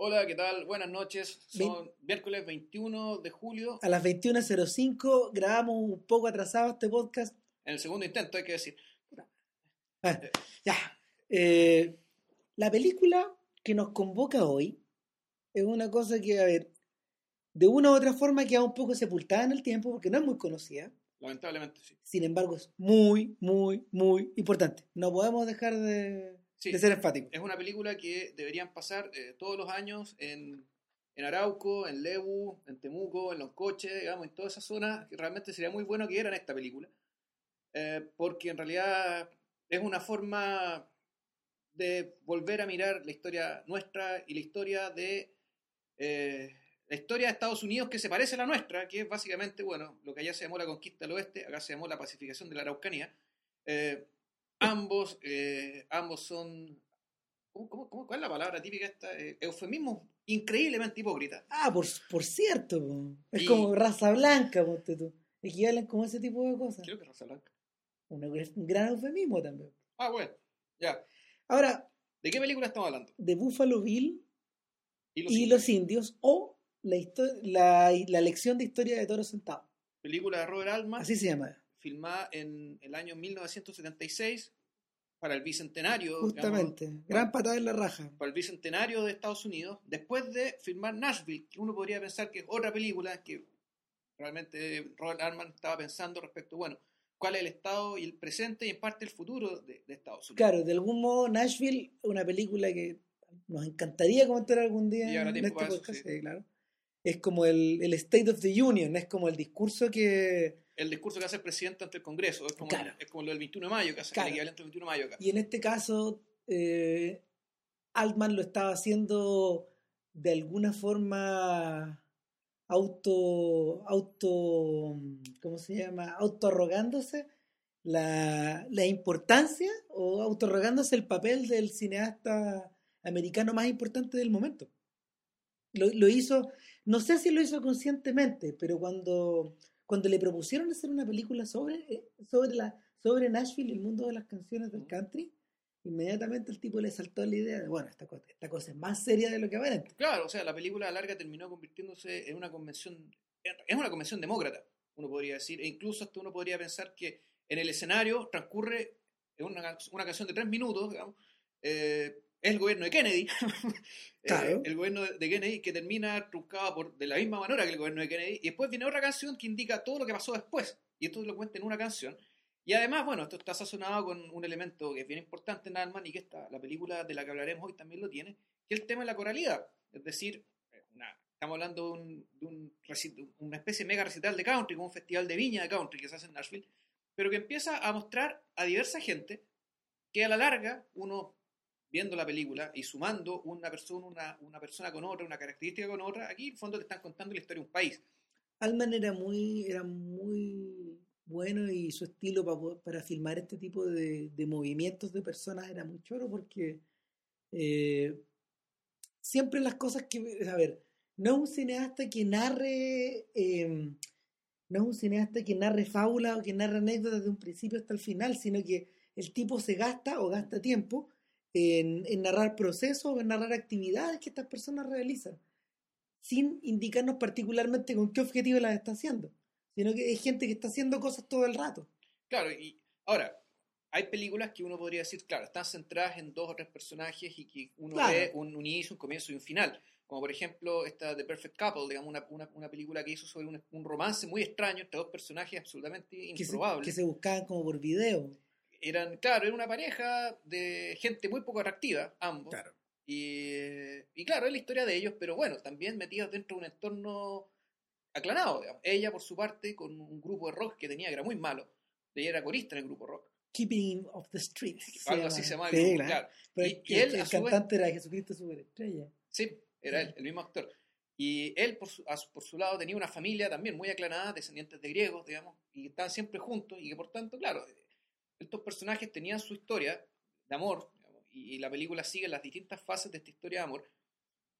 Hola, ¿qué tal? Buenas noches. Son miércoles 21 de julio. A las 21.05 grabamos un poco atrasado este podcast. En el segundo intento, hay que decir. Ah, ya. Eh, la película que nos convoca hoy es una cosa que, a ver, de una u otra forma queda un poco sepultada en el tiempo porque no es muy conocida. Lamentablemente, sí. Sin embargo, es muy, muy, muy importante. No podemos dejar de, ser enfáticos. Es una película que deberían pasar eh, todos los años en, en, Arauco, en Lebu, en Temuco, en Los Coches, digamos, en toda esa zona. Que realmente sería muy bueno que en esta película. Eh, porque en realidad es una forma de volver a mirar la historia nuestra y la historia de eh, la historia de Estados Unidos que se parece a la nuestra, que es básicamente, bueno, lo que allá se llamó la conquista del oeste, acá se llamó la pacificación de la Araucanía. Eh, ambos, eh, ambos son, ¿cómo, cómo, cuál es la palabra típica esta? Eh, eufemismo increíblemente hipócrita. Ah, por, por cierto, es como raza blanca, ponte tú. Equivalen como ese tipo de cosas. Creo que raza blanca. un gran eufemismo también. Ah, bueno, ya. Ahora, ¿de qué película estamos hablando? De Buffalo Bill y los indios o la, la, lección de historia de Toro Sentado. Película de Robert Altman. Así se llama. Filmada en el año 1976 para el bicentenario. Justamente, gran patada en la raja. Para el bicentenario de Estados Unidos, después de filmar Nashville, que uno podría pensar que es otra película que realmente Robert Altman estaba pensando respecto, bueno, cuál es el estado y el presente y en parte el futuro de, de Estados Unidos. Claro, de algún modo Nashville, una película que nos encantaría comentar algún día en este podcast, claro es como el, el, State of the Union, es como el discurso que... El discurso que hace el presidente ante el Congreso, es como, es como lo del 21 de mayo, que hace el equivalente del 21 de mayo acá. Y en este caso, eh, Altman lo estaba haciendo de alguna forma auto, auto, ¿cómo se llama? Autoarrogándose la, la importancia o autoarrogándose el papel del cineasta americano más importante del momento. Lo, lo hizo no sé si lo hizo conscientemente, pero cuando, cuando le propusieron hacer una película sobre, eh, sobre, la, sobre Nashville y el mundo de las canciones del country, inmediatamente el tipo le saltó la idea de, bueno, esta cosa, esta cosa es más seria de lo que aparenta. Claro, o sea, la película larga terminó convirtiéndose en una convención, es una convención demócrata, uno podría decir, e incluso hasta uno podría pensar que en el escenario transcurre una, una canción de tres minutos, digamos, eh, es el gobierno de Kennedy, eh, el gobierno de Kennedy que termina truncado por, de la misma manera que el gobierno de Kennedy, y después viene otra canción que indica todo lo que pasó después, y esto lo cuenta en una canción, y además, bueno, esto está sazonado con un elemento que es bien importante en Alman y que está, la película de la que hablaremos hoy también lo tiene, que es el tema de la coralidad, es decir, estamos hablando de, un, una especie de mega recital de country, como un festival de viña de country que se hace en Nashville, pero que empieza a mostrar a diversa gente que a la larga uno viendo la película y sumando una persona, una, una, persona con otra, una característica con otra, aquí en fondo te están contando la historia de un país. Alman era muy, era muy bueno y su estilo para, para filmar este tipo de, de, movimientos de personas era muy choro porque eh, siempre las cosas que, a ver, no es un cineasta que narre, em, no es un cineasta que narre fábulas o que narre anécdotas de un principio hasta el final, sino que el tipo se gasta o gasta tiempo en, narrar procesos, en narrar actividades que estas personas realizan, sin indicarnos particularmente con qué objetivo las está haciendo, sino que hay gente que está haciendo cosas todo el rato. Claro, y ahora, hay películas que uno podría decir, claro, están centradas en dos o tres personajes y que uno ve un, inicio, un comienzo y un final. Como por ejemplo esta The Perfect Couple, digamos, una, una, película que hizo sobre un, romance muy extraño entre dos personajes absolutamente improbables. Que se, que se buscaban como por video eran, claro, era una pareja de gente muy poco atractiva, ambos. Y, y, claro, es la historia de ellos, pero bueno, también metidos dentro de un entorno aclanado. Ella, por su parte, con un grupo de rock que tenía, que era muy malo. Ella era corista en el grupo rock. Keeping of the Streets. Algo así se llamaba. claro. y, él, el, cantante era Jesucristo Superestrella. Sí, era él, el mismo actor. Y él, por su, por su lado, tenía una familia también muy aclanada, descendientes de griegos, digamos, y estaban siempre juntos, y que por tanto, claro, estos personajes tenían su historia de amor y, la película sigue las distintas fases de esta historia de amor,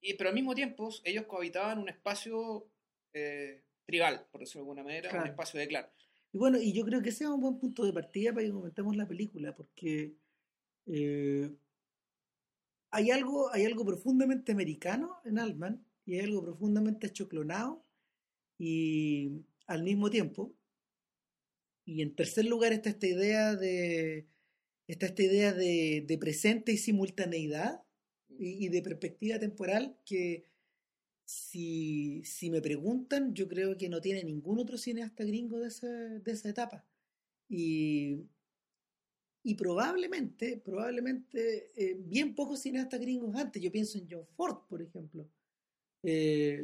y, pero al mismo tiempo ellos cohabitaban un espacio eh, tribal, por decirlo de alguna manera, un espacio de clan. Y bueno, y yo creo que ese es un buen punto de partida para que comentemos la película, porque eh, hay algo, hay algo profundamente americano en Altman y hay algo profundamente choclonado y al mismo tiempo. Y en tercer lugar está esta idea de está esta idea de, presente y simultaneidad y, y, de perspectiva temporal que si, si me preguntan, yo creo que no tiene ningún otro cineasta gringo de esa, de esa etapa. Y, y probablemente, probablemente, eh, bien pocos cineastas gringos antes. Yo pienso en John Ford, por ejemplo. Eh,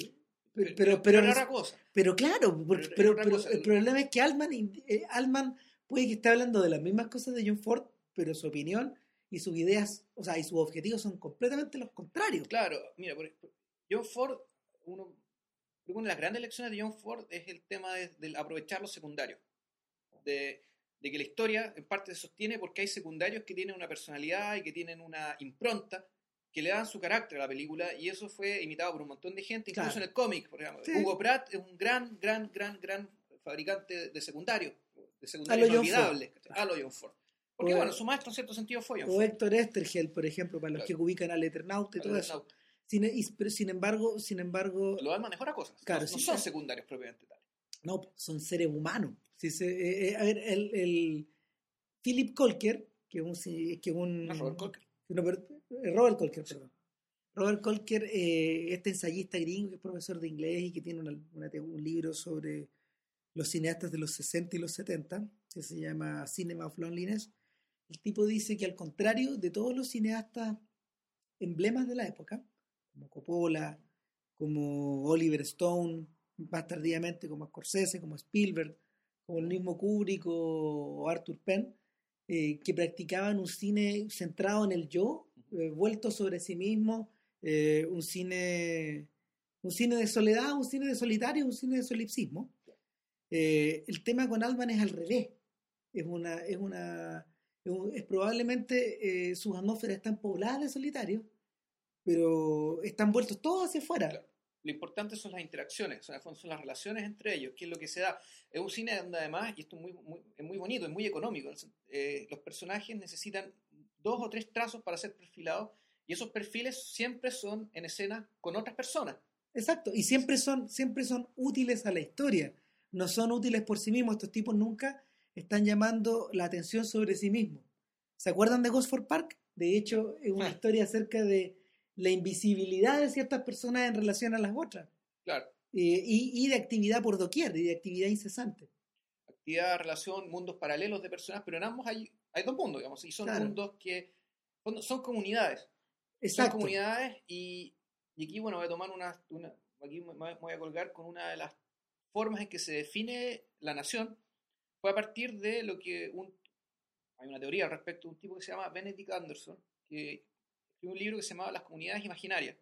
pero, pero, pero, pero, cosa. pero claro, porque, pero, pero, el problema es que Altman, eh, Altman puede que esté hablando de las mismas cosas de John Ford, pero su opinión y sus ideas, o sea, y sus objetivos son completamente los contrarios. Claro, mira, John Ford, uno, una de las grandes lecciones de John Ford es el tema de, de aprovechar los secundarios. De, de que la historia en parte se sostiene porque hay secundarios que tienen una personalidad y que tienen una impronta que le dan su carácter a la película y eso fue imitado por un montón de gente, incluso Claro. en el cómic, por ejemplo. Sí. Hugo Pratt es un gran, gran, gran, gran fabricante de secundarios, de inolvidables, ¿cachai? a lo John Ford. Porque O- bueno, su maestro en cierto sentido fue John O Ford. Héctor Estergel, por ejemplo, para los Claro. que ubican al Eternauta y todo eso. Sin, y- pero sin embargo, sin embargo, Lo dan mejor a cosas. Claro, no, sí, no son secundarios propiamente tal. no, son seres humanos. Si se, eh, eh, a ver, el, el Philip Colker, que es un, que un No, Robert Colker. No, pero- Robert Colker, perdón. Robert Colker, eh, este ensayista gringo que es profesor de inglés y que tiene un libro sobre los cineastas de los 60 y los 70, que se llama Cinema of Loneliness. El tipo dice que al contrario de todos los cineastas emblemas de la época, como Coppola, como Oliver Stone, más tardíamente como Scorsese, como Spielberg, como el mismo Kubrick o Arthur Penn, eh, que practicaban un cine centrado en el yo, eh, vuelto sobre sí mismo, eh, un cine un cine de soledad, un cine de solitario, un cine de solipsismo. Eh, el tema con Alban es al revés. Es una, es una, es, un- es probablemente eh, sus atmósferas están pobladas de solitarios, pero están vueltos todos hacia afuera. Claro. Lo importante son las interacciones, son las relaciones entre ellos, que es lo que se da. Es un cine donde además, y esto es muy, muy, es muy bonito, es muy económico, eh, los personajes necesitan dos o tres trazos para ser perfilados y esos perfiles siempre son en escena con otras personas. Exacto, y siempre son, siempre son útiles a la historia, no son útiles por sí mismos. Estos tipos nunca están llamando la atención sobre sí mismos. ¿Se acuerdan de Gosford Park? De hecho, es una Ah. historia acerca de la invisibilidad de ciertas personas en relación a las otras, Claro, eh, y, y de actividad por doquier, y de actividad incesante. actividad, relación, mundos paralelos de personas, pero en ambos hay, hay dos mundos, digamos, y son Claro. mundos que son, son comunidades. Son Exacto. comunidades y, y aquí, bueno, voy a tomar una, una- aquí me me voy a colgar con una de las formas en que se define la nación, fue a partir de lo que un, hay una teoría al respecto de un tipo que se llama Benedict Anderson, que escribió un libro que se llamaba Las comunidades imaginarias,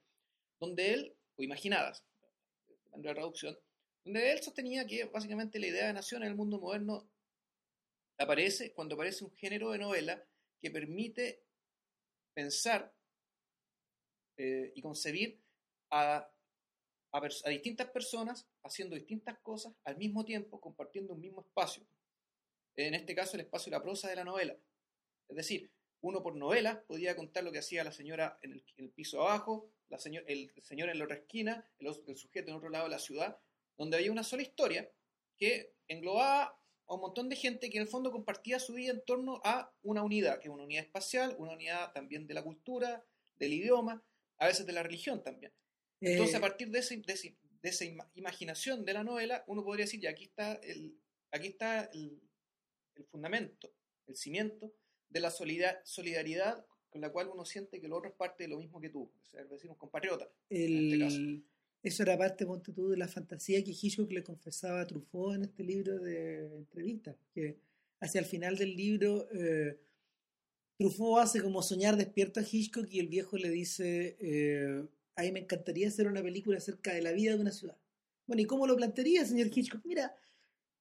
donde él, o imaginadas, de la traducción, donde él sostenía que básicamente la idea de nación en el mundo moderno aparece cuando aparece un género de novela que permite pensar eh, y concebir a, a, distintas personas haciendo distintas cosas al mismo tiempo, compartiendo un mismo espacio. En este caso, el espacio de la prosa de la novela. Es decir, uno por novela podía contar lo que hacía la señora en el, en el piso abajo, la señor, el señor en la otra esquina, el, el sujeto en otro lado de la ciudad, donde había una sola historia que englobaba a un montón de gente que en el fondo compartía su vida en torno a una unidad, que es una unidad espacial, una unidad también de la cultura, del idioma, a veces de la religión también. Entonces, Eh, a partir de, ese- de, ese- de esa ima- imaginación de la novela, uno podría decir, ya aquí está el, aquí está el, el fundamento, el cimiento de la solida- solidaridad con la cual uno siente que el otro es parte de lo mismo que tú, es decir, un compatriota. el- en este eso era parte, ponte tú, de la fantasía que Hitchcock le confesaba a Truffaut en este libro de entrevistas, que hacia el final del libro eh, Truffaut hace como soñar despierto a Hitchcock y el viejo le dice, eh, me encantaría hacer una película acerca de la vida de una ciudad. Bueno, ¿y cómo lo plantearía, señor Hitchcock? Mira,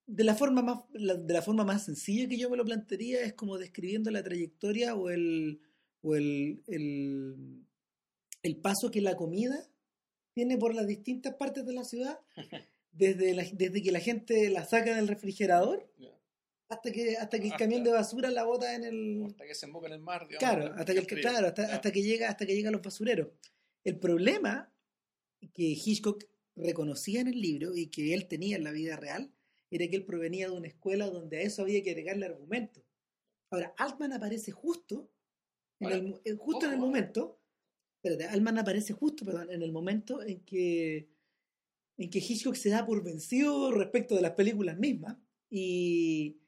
de la forma más, de la forma más sencilla que yo me lo plantearía es como describiendo la trayectoria o el, o el, el, el paso que la comida tiene por las distintas partes de la ciudad, desde, la- desde que la gente la saca del refrigerador hasta que, hasta que el camión de basura la bota en el... Hasta que se emboca en el mar, digamos. Claro, hasta que, el- claro, hasta, hasta que llega, hasta que llega a los basureros. El problema que Hitchcock reconocía en el libro y que él tenía en la vida real era que él provenía de una escuela donde a eso había que agregarle argumentos. Ahora, Altman aparece justo en el, eh, justo en el momento. Espérate, Altman aparece justo, perdón, en el momento en que en que Hitchcock se da por vencido respecto de las películas mismas y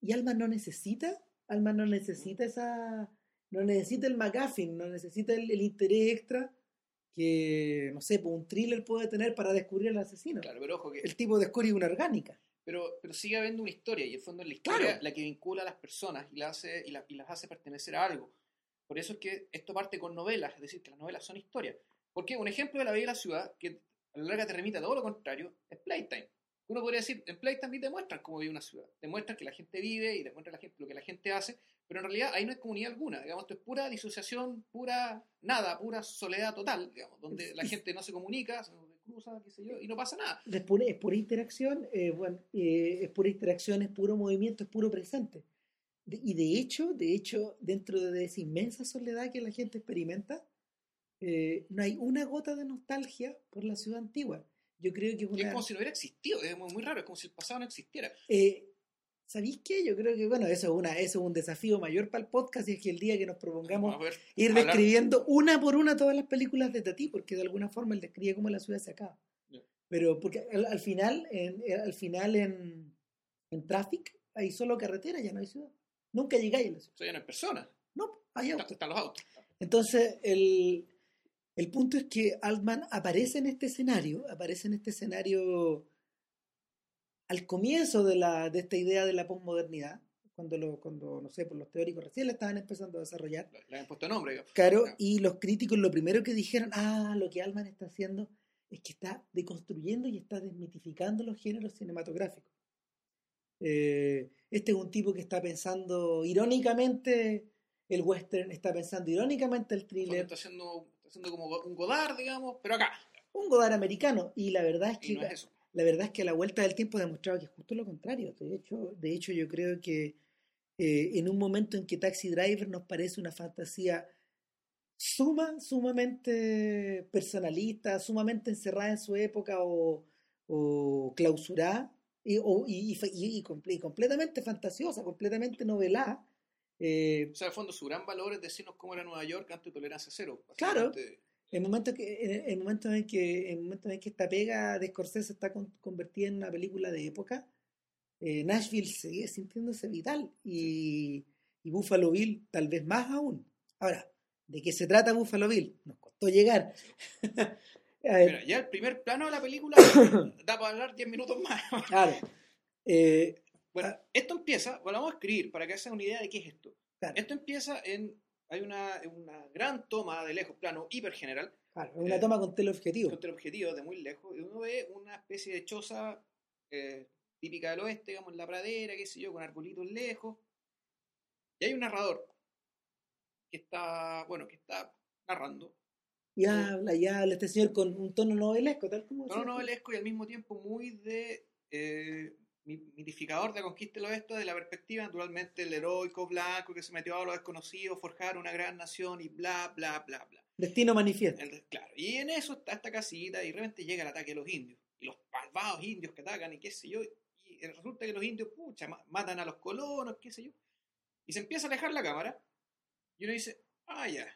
y Altman no necesita, Altman no necesita esa, no necesita el McGuffin, no necesita el, el interés extra que, no sé, pues, un thriller puede tener para descubrir al asesino. Claro, pero ojo que. El tipo descubre una orgánica. Pero, pero sigue habiendo una historia, y en el fondo es la historia Claro. la que vincula a las personas y, la hace, y, la- y las hace pertenecer a algo. Por eso es que esto parte con novelas, es decir, que las novelas son historias. Porque un ejemplo de la vida y la ciudad, que a la larga te remite a todo lo contrario, es Playtime. Uno podría decir, en Playtime te muestran cómo vive una ciudad, te muestran que la gente vive y te muestran la gente, lo que la gente hace, pero en realidad ahí no hay comunidad alguna, digamos, esto es pura disociación, pura nada, pura soledad total, digamos, donde la gente no se comunica, se cruza, qué sé yo, y no pasa nada. Es pura, es pura interacción, eh, bueno, eh, es pura interacción, es puro movimiento, es puro presente. De- y de hecho, de hecho, dentro de esa inmensa soledad que la gente experimenta, eh, no hay una gota de nostalgia por la ciudad antigua. Yo creo que es como si no hubiera existido, es muy, muy raro, es como si el pasado no existiera. Eh, ¿Sabéis qué? Yo creo que, bueno, eso es, una, eso es un desafío mayor para el podcast y es que el día que nos propongamos ver, ir hablar- describiendo una por una todas las películas de Tati, porque de alguna forma él describe cómo la ciudad se acaba. Pero porque al, al final, en, al final en, en Traffic hay solo carretera, ya no hay ciudad. Nunca llegáis a la ciudad. O sea, ya no es persona, No, hay autos. están los autos. Entonces, el, el punto es que Altman aparece en este escenario, aparece en este escenario al comienzo de, la, de esta idea de la posmodernidad, cuando, lo, cuando, no sé, por los teóricos recién la estaban empezando a desarrollar. Le, han puesto nombre, digamos. Claro, y los críticos lo primero que dijeron, ah, lo que Altman está haciendo es que está deconstruyendo y está desmitificando los géneros cinematográficos. Eh, este es un tipo que está pensando irónicamente el western, está pensando irónicamente el thriller, Está haciendo, está haciendo como un Godard, digamos, pero acá. un Godard americano, y la verdad es que no es eso. la verdad es que a la vuelta del tiempo ha demostrado que es justo lo contrario. De hecho, de hecho yo creo que eh, en un momento en que Taxi Driver nos parece una fantasía suma, sumamente personalista, sumamente encerrada en su época o, o clausurada y, o- y- y y- y comple- y completamente fantasiosa, completamente novelada. eh, O sea, al fondo, su gran valor es decirnos cómo era Nueva York antes de tolerancia cero. Claro. El momento que en el momento en que el momento en que esta pega de Scorsese está con- convertida en una película de época eh, Nashville sigue sintiéndose vital y, y Buffalo Bill tal vez más aún ahora ¿de qué se trata Buffalo Bill? nos costó llegar Mira, ya el primer plano de la película da para hablar 10 minutos más. claro Eh, Bueno, Ah. esto empieza, bueno, vamos a escribir para que hagan una idea de qué es esto. claro, Esto empieza en. Hay una, una gran toma de lejos, plano hiper general, claro, una eh, toma con teleobjetivo con teleobjetivo de muy lejos, y uno ve una especie de choza eh, típica del oeste, digamos, en la pradera, qué sé yo, con arbolitos lejos. Y hay un narrador que está, bueno, que está narrando. Y habla y habla este señor con un tono novelesco tal como Tono novelesco y al mismo tiempo muy de eh, mi- mitificador de conquista del oeste, de la perspectiva, naturalmente, el heroico blanco que se metió a lo desconocido, forjar una gran nación y bla, bla, bla, bla. destino manifiesto El- claro, y en eso está esta casita y de repente llega el ataque de los indios. Y los malvados indios que atacan y qué sé yo. Y resulta que los indios, pucha, ma- matan a los colonos, qué sé yo. Y se empieza a alejar la cámara. Y uno dice, ah, ya.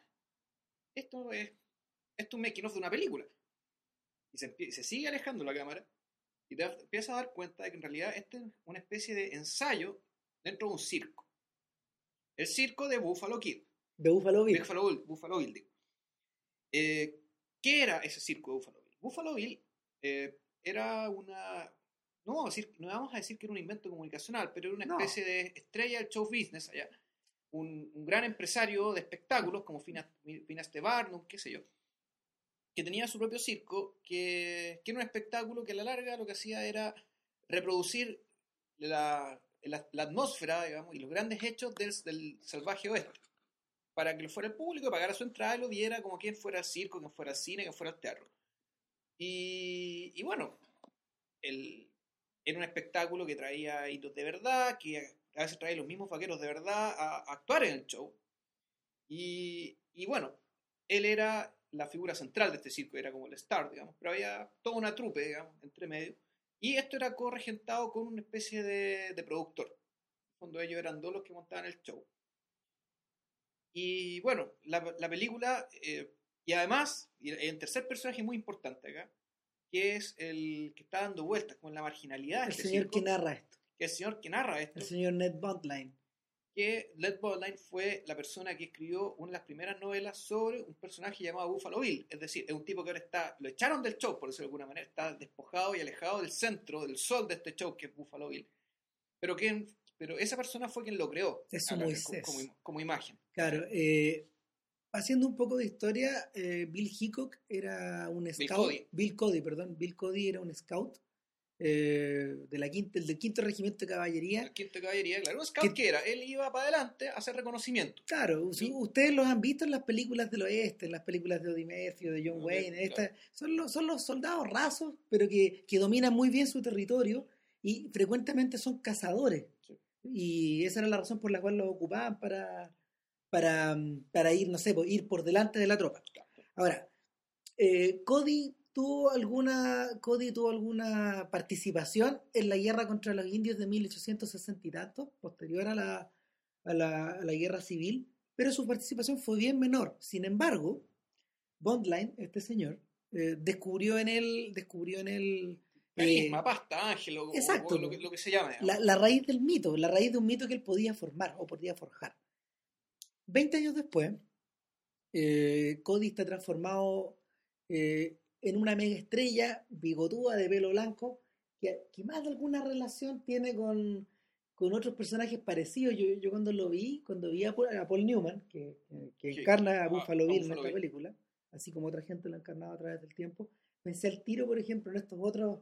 Esto es, esto es un making of de una película. Y se, empie- se sigue alejando la cámara. Y te empiezas a dar cuenta de que en realidad esto es una especie de ensayo dentro de un circo. El circo de Buffalo Kid. de Buffalo Bill Buffalo Bill, Buffalo Bill, digo. Eh, ¿Qué era ese circo de Buffalo Bill? Buffalo Bill eh, era una. No vamos, a decir, no vamos a decir que era un invento comunicacional, pero era una No. especie de estrella del show business allá. Un, un gran empresario de espectáculos como Finas, Finas de Barnum, qué sé yo, que tenía su propio circo, que, que era un espectáculo que a la larga lo que hacía era reproducir la, la, atmósfera, digamos, y los grandes hechos del, del salvaje oeste para que lo fuera el público, pagara su entrada y lo viera como quien fuera circo, quien fuera cine, quien fuera teatro. Y, y bueno, el, era un espectáculo que traía hitos de verdad, que a veces traía los mismos vaqueros de verdad a, a actuar en el show. Y, y bueno, él era la figura central de este circo, era como el star, digamos, pero había toda una trupe, digamos, entre medio. Y esto era corregentado con una especie de, de productor. Fondo ellos eran dos los que montaban el show. Y bueno, la, la película, eh, y además, y el tercer personaje muy importante acá, que es el que está dando vueltas con la marginalidad. El este señor circo, que narra esto. que el señor que narra esto El señor Ned Buntline. Que Led Bodine fue la persona que escribió una de las primeras novelas sobre un personaje llamado Buffalo Bill. Es decir, es un tipo que ahora está, lo echaron del show, por decirlo de alguna manera, está despojado y alejado del centro, del sol de este show que es Buffalo Bill. Pero, que, pero esa persona fue quien lo creó Es acá, Moisés. como, como- como imagen. Claro, eh, haciendo un poco de historia, eh, Bill Hickok era un scout. Cody. Bill Cody, perdón. Bill Cody era un scout eh, de la quinta, del quinto regimiento de caballería. El quinto caballería, claro, un scout Que- era, él iba para adelante a hacer reconocimiento. Claro, Sí. ustedes los han visto en las películas del oeste, en las películas de Eddie Murphy o de John Wayne. esta- claro. son, los, son los soldados rasos, pero que, que dominan muy bien su territorio y frecuentemente son cazadores. Sí. Y esa era la razón por la cual los ocupaban para, para, para ir, no sé, ir por delante de la tropa. Ahora, eh, Cody tuvo alguna Cody tuvo alguna participación en la guerra contra los indios de 1860 y tanto, posterior a la, a la, a la guerra civil, pero su participación fue bien menor. Sin embargo, Bondline, este señor, eh, descubrió en él, descubrió en él eh, Carisma, pasta, ángel, o, exacto. o lo, que, lo que se llama. digamos. la, la raíz del mito, la raíz de un mito que él podía formar o podía forjar. Veinte años después, eh, Cody está transformado eh, en una mega estrella bigotuda de pelo blanco que, que más de alguna relación tiene con, con otros personajes parecidos. Yo, yo cuando lo vi, cuando vi a Paul, a Paul Newman, que, que- Sí, encarna a a- Buffalo Bill en esta Bill. película, así como otra gente lo ha encarnado a través del tiempo, pensé al tiro, por ejemplo, en estos otros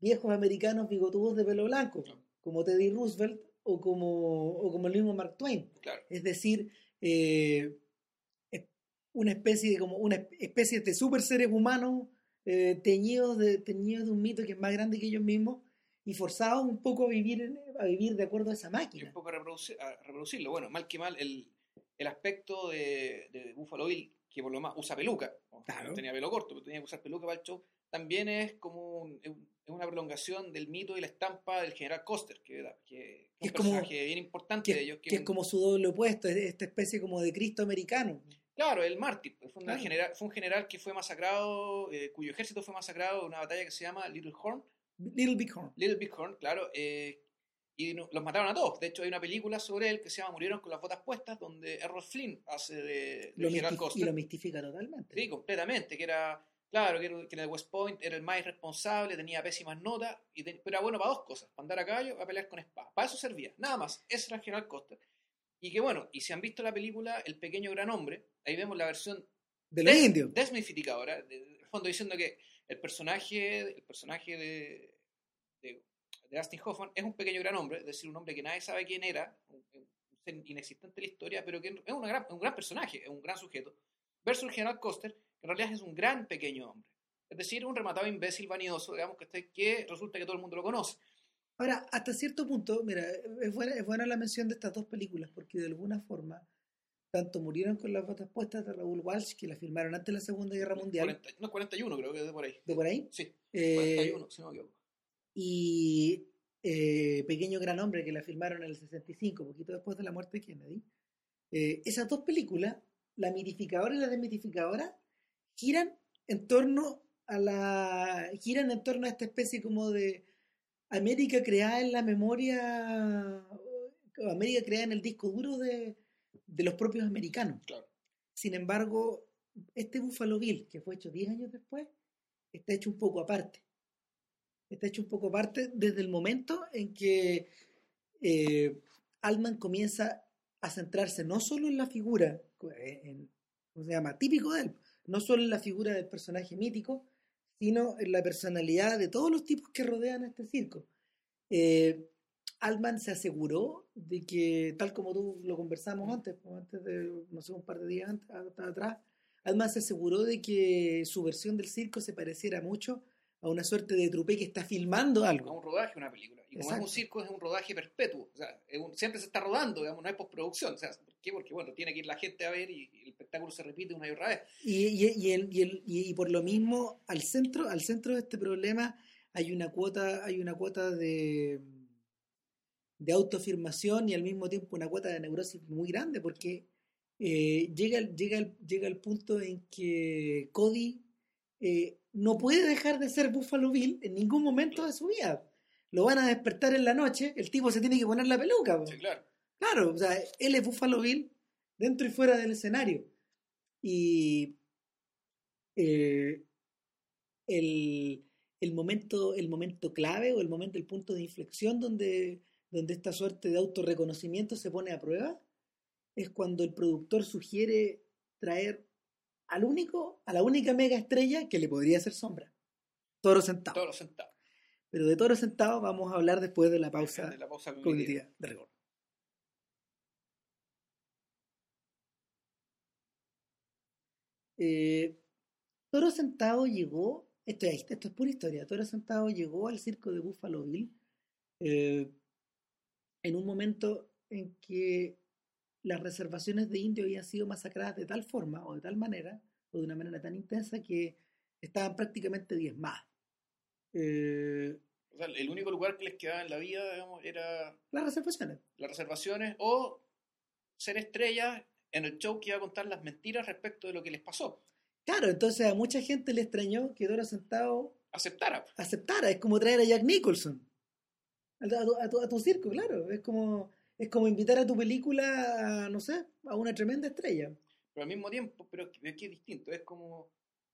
viejos americanos bigotudos de pelo blanco, Claro. como Teddy Roosevelt o como, o como el mismo Mark Twain. Claro. Es decir, eh, una especie de como una especie de super seres humanos eh, teñidos de teñidos de un mito que es más grande que ellos mismos y forzados un poco a vivir a vivir de acuerdo a esa y máquina. un poco a, reproducir- a reproducirlo. Bueno, mal que mal, el, el aspecto de, de Buffalo Bill, que por lo más usa peluca, Claro. no tenía pelo corto, pero tenía que usar peluca para el show, también es como un- es un- es una prolongación del mito y la estampa del general Coster, que, era- que es un Es como- personaje bien importante Que, de ellos. que es un- como su doble opuesto, es esta especie como de Cristo americano. Claro, el mártir. pues, Fue, Claro. general, fue un general que fue masacrado, eh, cuyo ejército fue masacrado en una batalla que se llama Little Horn. Little Big Horn. Little Bighorn, claro, eh, y no- los mataron a todos. De hecho, hay una película sobre él que se llama Murieron con las botas puestas, donde Errol Flynn hace de, de General mistif- y lo mistifica totalmente. Sí, completamente, que era, claro, que, era- que en el West Point era el más irresponsable, tenía pésimas notas, y te- pero era bueno para dos cosas, para andar a caballo, para pelear con espada. Para eso servía, nada más. Ese era el General Coster. Y que bueno, y si han visto la película El Pequeño Gran Hombre, ahí vemos la versión de los des- indios. desmitificadora, de- de- fondo diciendo que el personaje, el personaje de, de, de Dustin Hoffman es un pequeño gran hombre, es decir, un hombre que nadie sabe quién era, un, un ser inexistente en la historia, pero que es una gran- un gran personaje, es un gran sujeto, versus el general Coster, que en realidad es un gran pequeño hombre. Es decir, un rematado imbécil vanidoso, digamos que, este- que resulta que todo el mundo lo conoce. Ahora, hasta cierto punto, mira, es buena, es buena la mención de estas dos películas, porque de alguna forma, tanto murieron con las botas puestas de Raúl Walsh, que la filmaron antes de la Segunda Guerra Mundial, 40 no, 41 creo que es de por ahí. de por ahí, Sí, eh, 41, si no me equivoco. y eh, Pequeño Gran Hombre, que la filmaron en el 65, poquito después de la muerte de Kennedy. Eh, esas dos películas, la mitificadora y la desmitificadora, giran en torno a la giran en torno a esta especie como de América creada en la memoria América creada en el disco duro de, de los propios americanos. Claro. Sin embargo, este Buffalo Bill, que fue hecho 10 años después, está hecho un poco aparte. Está hecho un poco aparte desde el momento en que eh, Altman comienza a centrarse no solo en la figura, en, ¿cómo se llama? Típico de él, no solo en la figura del personaje mítico, sino en la personalidad de todos los tipos que rodean este circo. Eh, Altman se aseguró de que, tal como tú lo conversamos antes, pues, antes de, no sé, un par de días antes, atrás, Altman se aseguró de que su versión del circo se pareciera mucho a una suerte de trupe que está filmando a algo. un rodaje, una película. Y como es Exacto. un circo, es un rodaje perpetuo. O sea, es un- siempre se está rodando, digamos, no hay postproducción. O sea, ¿por qué? Porque, bueno, tiene que ir la gente a ver y, y el espectáculo se repite una y otra vez. Y, y, el- y, el- y- por lo mismo, al centro, al centro de este problema hay una cuota, hay una cuota de, de autoafirmación y al mismo tiempo una cuota de neurosis muy grande, porque eh, llega, el- llega, llega el punto en que Cody eh, no puede dejar de ser Buffalo Bill en ningún momento de su vida. Lo van a despertar en la noche, el tipo se tiene que poner la peluca. Sí, claro. Claro, o sea, él es Buffalo Bill dentro y fuera del escenario. Y eh, el, el momento, el momento clave o el momento, el punto de inflexión donde, donde esta suerte de autorreconocimiento se pone a prueba es cuando el productor sugiere traer al único, a la única mega estrella que le podría hacer sombra. Toro sentado. Todos los centavos. Pero de Toro sentado vamos a hablar después de la pausa De la pausa cognitiva. cognitiva de rigor. Eh, Toro Sentado llegó, esto, es- esto es pura historia, Toro Sentado llegó al circo de Buffalo Bill eh, en un momento en que las reservaciones de indios habían sido masacradas de tal forma o de tal manera o de una manera tan intensa que estaban prácticamente diezmadas. Eh, O sea, el único lugar que les quedaba en la vida, digamos, era las reservaciones. las reservaciones o ser estrellas en el show que iba a contar las mentiras respecto de lo que les pasó. Claro, entonces a mucha gente le extrañó que Toro Sentado Aceptara. aceptara. Es como traer a Jack Nicholson a, a tu, a tu- a tu circo, claro. Es como, es como invitar a tu película a, no sé, a una tremenda estrella. Pero al mismo tiempo, pero es que, es que es distinto. Es como,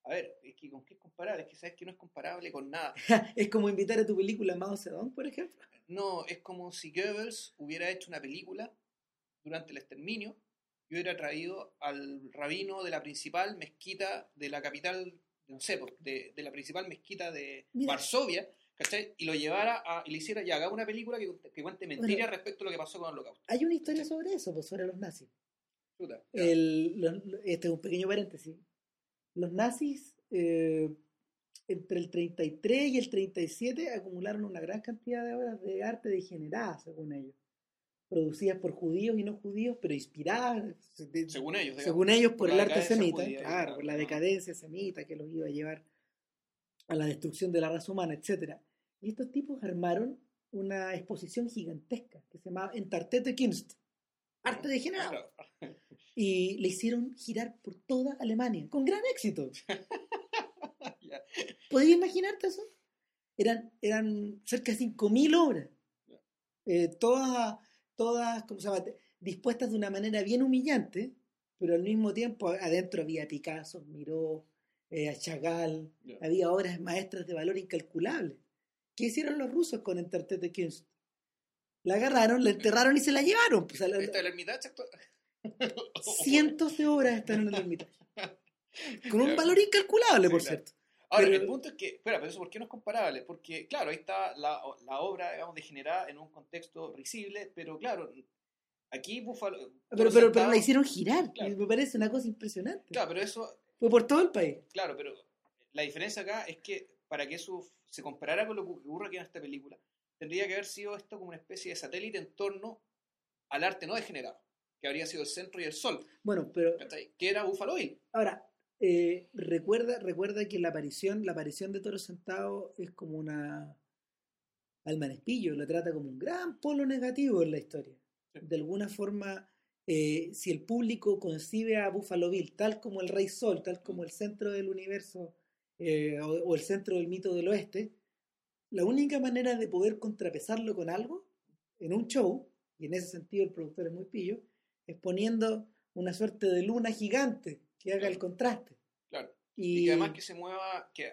a ver, es que con qué es comparable. Es que sabes que no es comparable con nada. es como invitar a tu película a Mao Zedong, por ejemplo. No, es como si Goebbels hubiera hecho una película durante el exterminio y hubiera traído al rabino de la principal mezquita de la capital, no sé, pues, de, de la principal mezquita de Mira. Varsovia, ¿cachai? Y lo llevara a, y le hiciera, ya, haga una película que, que cuente mentiras respecto a lo que pasó con el holocausto. Hay una historia sobre eso, pues, sobre los nazis. Puta. El- este es un pequeño paréntesis. Los nazis, eh, entre el 33 y el 37, acumularon una gran cantidad de obras de arte degeneradas, según ellos. Producidas por judíos y no judíos, pero inspiradas, según ellos, digamos. según ellos, por por el arte semita, judía, claro, claro, por la decadencia semita que los iba a llevar a la destrucción de la raza humana, etcétera. Y estos tipos armaron una exposición gigantesca que se llamaba Entartete Kunst, arte degenerado. Claro. Y le hicieron girar por toda Alemania, con gran éxito. Ya. ¿Podías imaginarte eso? Eran, eran cerca de 5.000 obras. Eh, todas, todas ¿cómo se llama? dispuestas de una manera bien humillante, pero al mismo tiempo adentro había Picasso, Miró, eh, Chagall, Ya. había obras maestras de valor incalculable. ¿Qué hicieron los rusos con Entartete Kunst? La agarraron, la enterraron y se la llevaron. Pues, a la- ¿Está el cientos de obras están en el Hermitage. Con un valor incalculable, por cierto. Ahora, Pero- el punto es que, espera, pero eso ¿por qué no es comparable? Porque, claro, ahí está la, la obra, digamos, degenerada en un contexto risible, pero claro, aquí Buffalo... Pero, pero, pero la hicieron girar. Claro. Me parece una cosa impresionante. Claro, pero eso, Fue por todo el país. claro, pero la diferencia acá es que para que eso se comparara con lo que ocurre aquí en esta película, tendría que haber sido esto como una especie de satélite en torno al arte no degenerado, que habría sido el centro y el sol, Bueno, pero que era Buffalo Bill. ahora, eh, recuerda, recuerda que la aparición, la aparición de Toro Sentado es como una alma en espillo, lo trata como un gran polo negativo en la historia. De alguna forma, eh, si el público concibe a Buffalo Bill tal como el Rey Sol, tal como el centro del universo eh, o, o el centro del mito del oeste, la única manera de poder contrapesarlo con algo en un show, y en ese sentido el productor es muy pillo, es poniendo una suerte de luna gigante que haga el contraste. Y, y que además que se mueva que,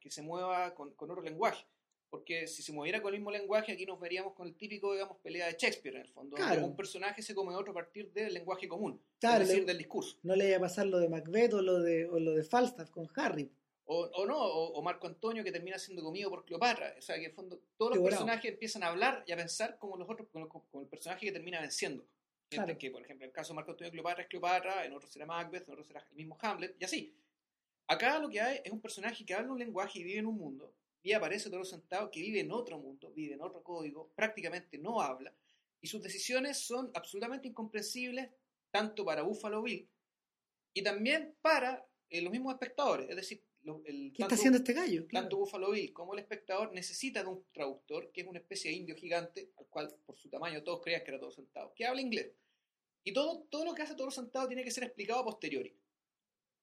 que se mueva con, con otro lenguaje porque si se moviera con el mismo lenguaje aquí nos veríamos con el típico digamos pelea de Shakespeare en el fondo donde Claro. un personaje se come a otro a partir del lenguaje común Claro, es decir del discurso no le vaya a pasar lo de Macbeth o lo de, o lo de Falstaff con Harry. o, o no o, o Marco Antonio que termina siendo comido por Cleopatra o sea que en el fondo todos los personajes empiezan a hablar y a pensar como los otros como, como el personaje que termina venciendo Claro. que por ejemplo en el caso de Marco Antonio Cleopatra es Cleopatra en otro será Macbeth en otro será el mismo Hamlet y así acá lo que hay es un personaje que habla un lenguaje y vive en un mundo y aparece Toro Sentado que vive en otro mundo, vive en otro código, prácticamente no habla, y sus decisiones son absolutamente incomprensibles tanto para Buffalo Bill y también para eh, los mismos espectadores. Es decir, lo- el, ¿Qué está haciendo este gallo? Claro. tanto Buffalo Bill como el espectador necesita de un traductor, que es una especie de indio gigante, al cual por su tamaño todos creían que era todo sentado, que habla inglés. Y todo, todo lo que hace todo sentado tiene que ser explicado a posteriori.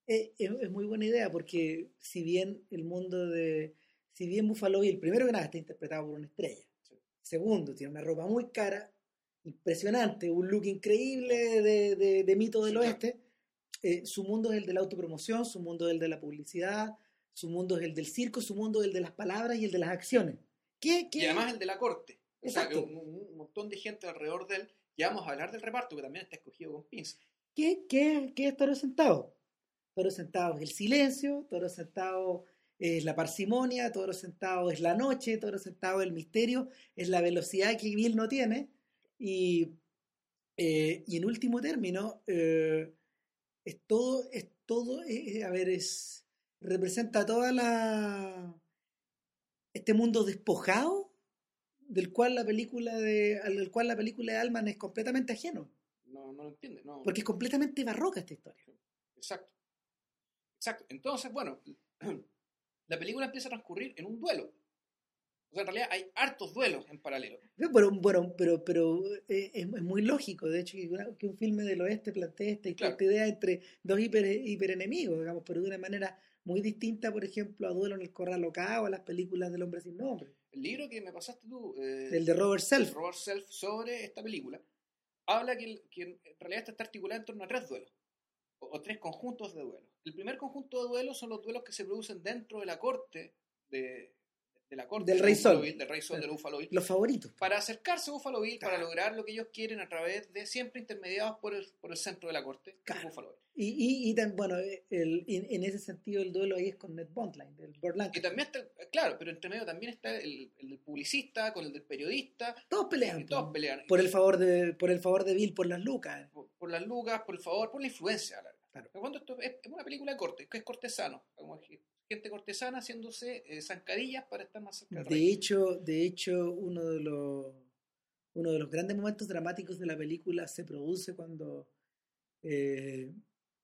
Eh, es, es muy buena idea porque si bien el mundo de... Si bien Buffalo Bill, primero que nada, está interpretado por una estrella. Sí. Segundo, tiene una ropa muy cara, impresionante, un look increíble de, de- de mito del Sí, claro. oeste. Eh, su mundo es el de la autopromoción, su mundo es el de la publicidad, su mundo es el del circo, su mundo es el de las palabras y el de las acciones. ¿Qué, qué? Y además el de la corte. O sea, que Exacto. un, un- montón de gente alrededor de él. Ya vamos a hablar del reparto, que también está escogido con pinzas. ¿Qué, qué, qué es Toro Sentado? Toro Sentado es el silencio, Toro Sentado es la parsimonia, Toro Sentado es la noche, Toro Sentado es el misterio, es la velocidad que Bill no tiene. Y, eh, y en último término, eh, es todo, es todo, eh, a ver, es representa toda la este mundo despojado del cual la película de al cual la película de Alman es completamente ajeno. No, no lo entiende. No. Porque es completamente barroca esta historia. Exacto. Exacto. Entonces, bueno, la película empieza a transcurrir en un duelo. O sea, en realidad hay hartos duelos en paralelo. Pero, bueno, pero, pero eh, es, muy lógico, de hecho, que, un filme del oeste plantee esta, Claro. idea entre dos hiper, hiperenemigos, digamos, pero de una manera muy distinta, por ejemplo, a Duelo en el Corral Loca o a las películas del hombre sin nombre. El libro que me pasaste tú, eh, El de Robert Self. Robert Self, sobre esta película, habla que, que en realidad esta está articulada en torno a tres duelos, o, tres conjuntos de duelos. El primer conjunto de duelos son los duelos que se producen dentro de la corte de, de la corte Del de Rey Sol. Bill, del Rey Sol de Buffalo Bill, Los favoritos. para acercarse a Buffalo Bill, para Claro. lograr lo que ellos quieren a través de siempre intermediados por el, por el centro de la corte, Claro. Buffalo Bill. Y, y, y tam- bueno, el, en, en ese sentido el duelo ahí es con Ned Bondline, del Burt Y también está, claro, pero entre medio también está el, el del publicista con el del periodista, Todos pelean y todos pelean. por el favor de por el favor de Bill por las lucas. por, por las lucas, por el favor, por la influencia. larga. Claro. En fondo esto es, es una película de corte, que es cortesano, como gente cortesana haciéndose eh, zancadillas para estar más cerca del De hecho, de hecho, uno de los uno de los grandes momentos dramáticos de la película se produce cuando eh,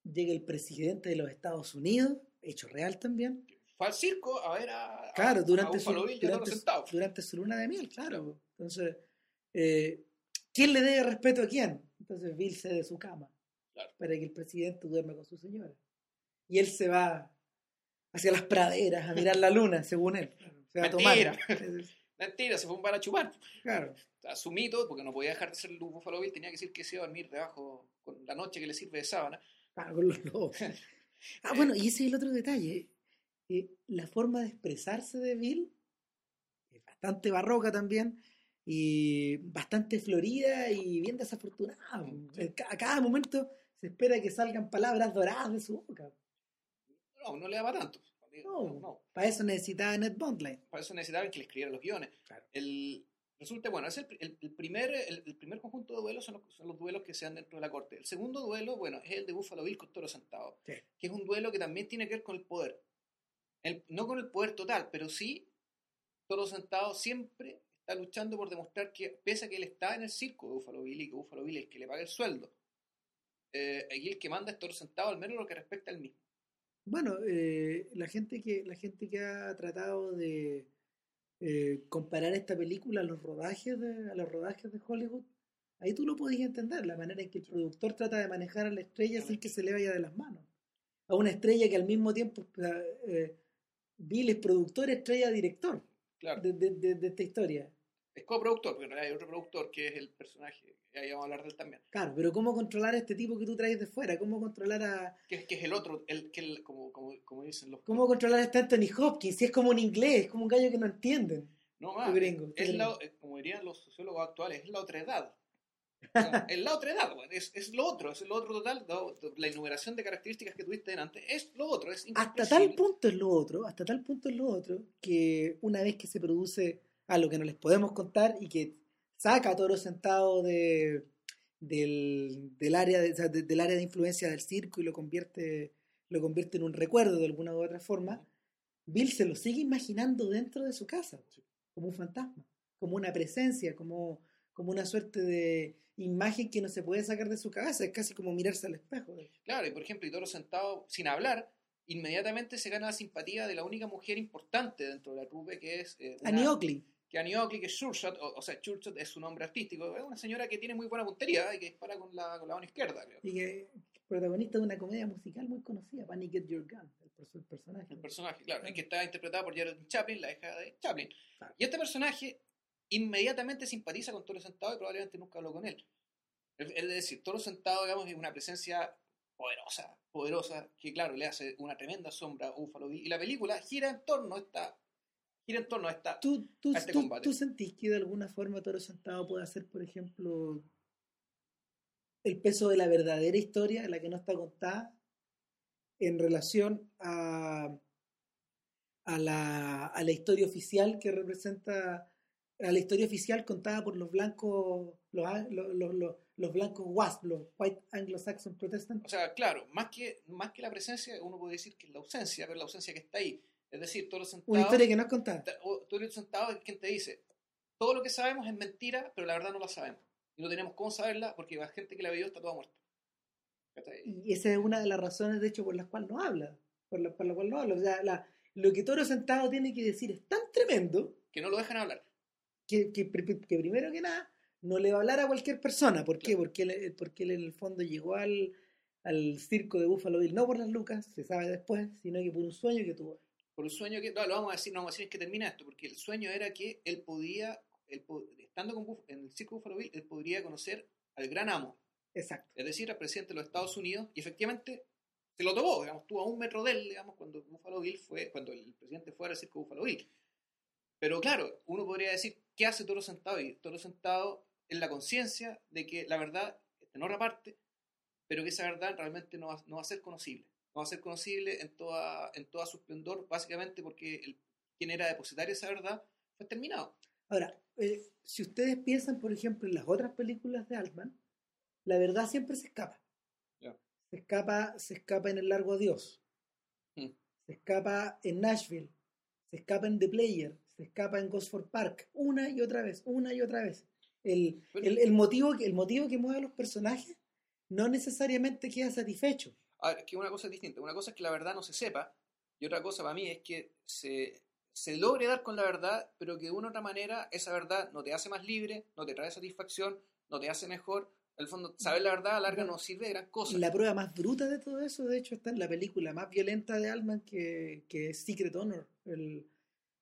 llega el presidente de los Estados Unidos, hecho real también. Fue al circo a ver a, Claro, a durante a su- durante su luna de miel, claro. Entonces, eh, ¿quién le debe respeto a quién? Entonces Bill cede de su cama Claro. para que el presidente duerma con su señora. Y él se va hacia las praderas a mirar la luna, según él. Se va a tomar. Mentira. Mentira, se fue un bar a chupar. Claro. O sea, su mito, porque no podía dejar de ser el Buffalo Bill, tenía que decir que se iba a dormir debajo con la noche que le sirve de sábana. Claro, con los lobos. Ah, bueno, y ese es el otro detalle. eh, la forma de expresarse de Bill es bastante barroca también y bastante florida y bien desafortunada. A cada momento se espera que salgan palabras doradas de su boca. No, no le daba tanto. No, No, no. Para eso necesitaba Ned Bondline. Para eso necesitaban que le escribieran los guiones. Claro. El, resulta, bueno, es el, el- el primer, el, primer conjunto de duelos son los, son los duelos que se dan dentro de la corte. El segundo duelo, bueno, es el de Buffalo Bill con Toro Sentado, Sí. que es un duelo que también tiene que ver con el poder. El- no con el poder total, pero sí, Toro Sentado siempre está luchando por demostrar que, pese a que él está en el circo de Buffalo Bill y que Buffalo Bill es el que le paga el sueldo, eh, aquí el que manda es Toro Sentado, al menos lo que respecta al mismo. Bueno, eh, la gente que la gente que ha tratado de eh, comparar esta película a los rodajes de a los rodajes de Hollywood, ahí tú lo podías entender, la manera en que el productor trata de manejar a la estrella sin que se le vaya de las manos. A una estrella que al mismo tiempo eh, Bill es productor, estrella, director Claro, de- de- de esta historia. Es coproductor, porque en realidad hay otro productor que es el personaje, ahí vamos a hablar de él también. Claro, pero ¿cómo controlar a este tipo que tú traes de fuera? ¿Cómo controlar a que, es- que es el otro, el, que el- como, como, como dicen los... cómo controlar a este Anthony Hopkins? Si es como un inglés, es como un gallo que no entienden. No más, los gringos, es los la- como dirían los sociólogos actuales, es la otra edad. O sea, es la otra edad, es, es lo otro, es lo otro total, la enumeración de características que tuviste delante, es lo otro, es Hasta tal punto es lo otro, hasta tal punto es lo otro, que una vez que se produce algo que no les podemos contar y que saca a Toro sentado de, del, del área de, del área de influencia del circo y lo convierte, lo convierte en un recuerdo de alguna u otra forma, Bill se lo sigue imaginando dentro de su casa, como un fantasma, como una presencia, como, como una suerte de imagen que no se puede sacar de su cabeza, es casi como mirarse al espejo. Claro, y por ejemplo, y Toro sentado sin hablar, inmediatamente se gana la simpatía de la única mujer importante dentro de la trupe, que es eh, una- Annie Oakley, que Annie Oakley, que es Shurshot, o, o sea, Shurshot es su nombre artístico, es una señora que tiene muy buena puntería y que dispara con la, con la mano izquierda, creo. y que protagonista de una comedia musical muy conocida, Panic Get Your Gun, el, perso- el personaje. El personaje, claro, y que está interpretada por Geraldine Chaplin, la hija de Chaplin. Claro. Y este personaje inmediatamente simpatiza con Toro Sentado y probablemente nunca habló con él. Es es decir, Toro Sentado, digamos, es una presencia poderosa, poderosa, que claro, le hace una tremenda sombra a Buffalo Bill. Y la película gira en torno a esta, gira en torno a esta, ¿Tú, tú, a este tú- combate. tú sentís que de alguna forma Toro Sentado puede hacer, por ejemplo, el peso de la verdadera historia, la que no está contada, en relación a, a, la, a la historia oficial que representa, a la historia oficial contada por los blancos, los, los, los, los- blancos WASP, los White Anglo-Saxon Protestant. O sea, claro, más que, más que la presencia, uno puede decir que es la ausencia, pero la ausencia que está ahí. Es decir, Toro Sentado... Una historia que no es contada. Ta- o- Toro Sentado es quien te dice, todo lo que sabemos es mentira, pero la verdad no la sabemos. Y no tenemos cómo saberla porque la gente que la vivió está toda muerta. Y esa es una de las razones, de hecho, por las cuales no habla. Por la, por la cual no habla. O sea, la- lo que Toro Sentado tiene que decir es tan tremendo Que no lo dejan hablar. que, que, pri- que primero que nada no le va a hablar a cualquier persona. ¿Por qué? Claro. Porque él, porque él en el fondo llegó al, al circo de Buffalo Bill, no por las lucas, se sabe después, sino que por un sueño que tuvo. Por un sueño que, no, lo vamos a decir, no vamos a decir que termina esto, porque el sueño era que él podía, él estando con Buff- en el circo Buffalo Bill, él podría conocer al gran amo, Exacto. es decir, al presidente de los Estados Unidos, y efectivamente se lo tomó, digamos, estuvo a un metro de él, digamos, cuando Buffalo Bill fue, cuando el presidente fue al circo Buffalo Bill. Pero claro, uno podría decir, ¿qué hace Toro Sentado? Y Toro Sentado en la conciencia de que la verdad está en otra parte, pero que esa verdad realmente no va, no va a ser conocible. No va a ser conocible en toda, en toda su esplendor, básicamente porque el, quien era depositario de esa verdad fue terminado. Ahora, eh, si ustedes piensan, por ejemplo, en las otras películas de Altman, la verdad siempre se escapa. Ya. Se escapa, se escapa en El Largo Adiós. Hmm. Se escapa en Nashville. Se escapa en The Player. Se escapa en Gosford Park. Una y otra vez, una y otra vez. El, el, el motivo, el motivo que mueve a los personajes no necesariamente queda satisfecho. Es que una cosa es distinta. Una cosa es que la verdad no se sepa, y otra cosa para mí es que se, se logre dar con la verdad, pero que de una u otra manera esa verdad no te hace más libre, no te trae satisfacción, no te hace mejor. En el fondo, saber la verdad a la larga no sirve de gran cosa. La prueba más bruta de todo eso, de hecho, está en la película más violenta de Altman, que, que es Secret Honor. El-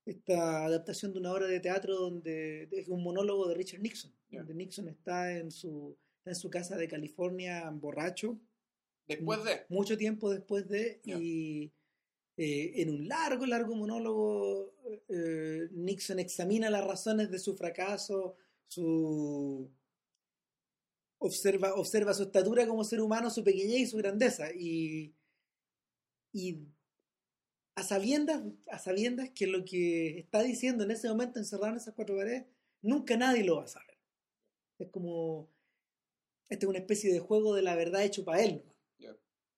esta adaptación de una obra de teatro donde es un monólogo de Richard Nixon, Ya. donde Nixon está en su, está en su casa de California borracho, Después de... mucho tiempo después de, y eh, en un largo, largo monólogo, eh, Nixon examina las razones de su fracaso, su observa, observa su estatura como ser humano, su pequeñez y su grandeza, y, y a sabiendas, a sabiendas que lo que está diciendo en ese momento encerrado en esas cuatro paredes, nunca nadie lo va a saber. Es como, este es una especie de juego de la verdad hecho para él.